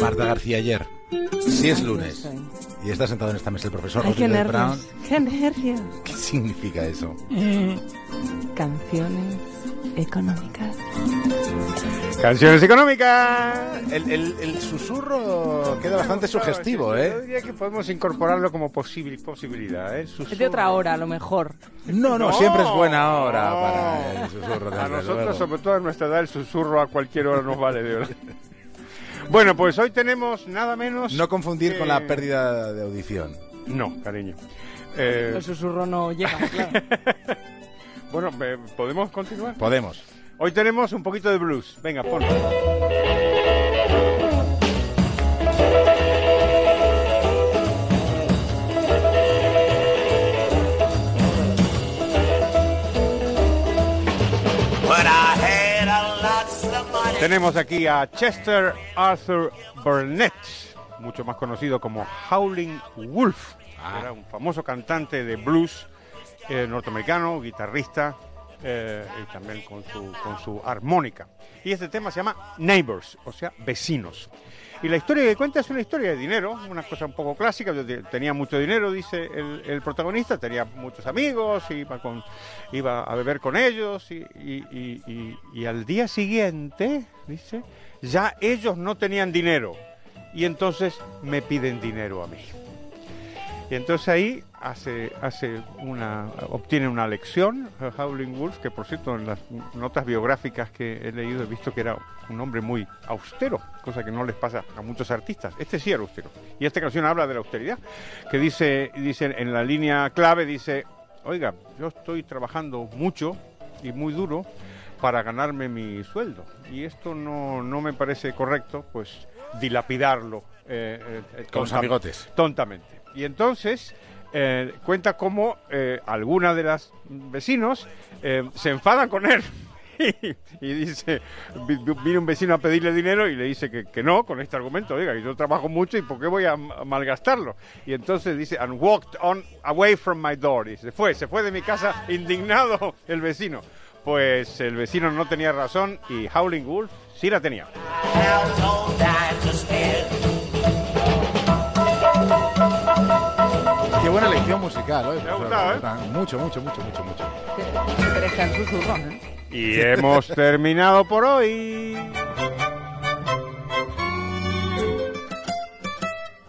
Marta García ayer. Si es lunes y está sentado en esta mesa el profesor Ay, qué Rodríguez Brown, nervios. Qué nervios. ¿qué significa eso? Canciones económicas. Canciones económicas. El, el- el susurro queda bastante sugestivo, Yo ¿eh? diría que podemos incorporarlo como posibil- posibilidad. ¿eh? El Es de otra hora, a lo mejor. No, no, No. siempre es buena hora para el susurro. A desde nosotros, luego. sobre todo a nuestra edad, el susurro a cualquier hora nos vale, de verdad. Bueno, pues hoy tenemos nada menos. No confundir que- con la pérdida de audición. No, cariño. Eh, El susurro no llega, claro. bueno, eh, ¿podemos continuar? Podemos. Hoy tenemos un poquito de blues. Venga, ponlo. Tenemos aquí a Chester Arthur Burnett, mucho más conocido como Howling Wolf. Era un famoso cantante de blues eh, norteamericano, guitarrista eh, y también con su, con su armónica. Y este tema se llama Neighbors, o sea, vecinos. Y la historia que cuenta es una historia de dinero, una cosa un poco clásica. Tenía mucho dinero, dice el, el protagonista, tenía muchos amigos, iba, con, iba a beber con ellos y- y- y al día siguiente, dice, ya ellos no tenían dinero y entonces me piden dinero a mí. Y entonces ahí hace, hace una, obtiene una lección, eh, Howling Wolf, que por cierto en las notas biográficas que he leído he visto que era un hombre muy austero, cosa que no les pasa a muchos artistas. Este sí era austero. Y esta canción habla de la austeridad, que dice, dice en la línea clave, dice, oiga, yo estoy trabajando mucho y muy duro para ganarme mi sueldo. Y esto no, no me parece correcto, pues dilapidarlo. eh, eh, eh, Con los amigotes. Tontamente. Y entonces eh, cuenta cómo algunas de las vecinos se enfadan con él. y dice, vi- vi- viene un vecino a pedirle dinero y le dice que, que no, con este argumento, diga, yo trabajo mucho y ¿por qué voy a, a malgastarlo? Y entonces dice, and walked on away from my door. Y se fue, se fue de mi casa indignado el vecino. Pues el vecino no tenía razón y Howling Wolf sí la tenía. Qué buena lección musical, ¿eh? Me ha gustado, ¿eh? Mucho, mucho, mucho, mucho, mucho. Susurro, ¿eh? Y hemos terminado por hoy.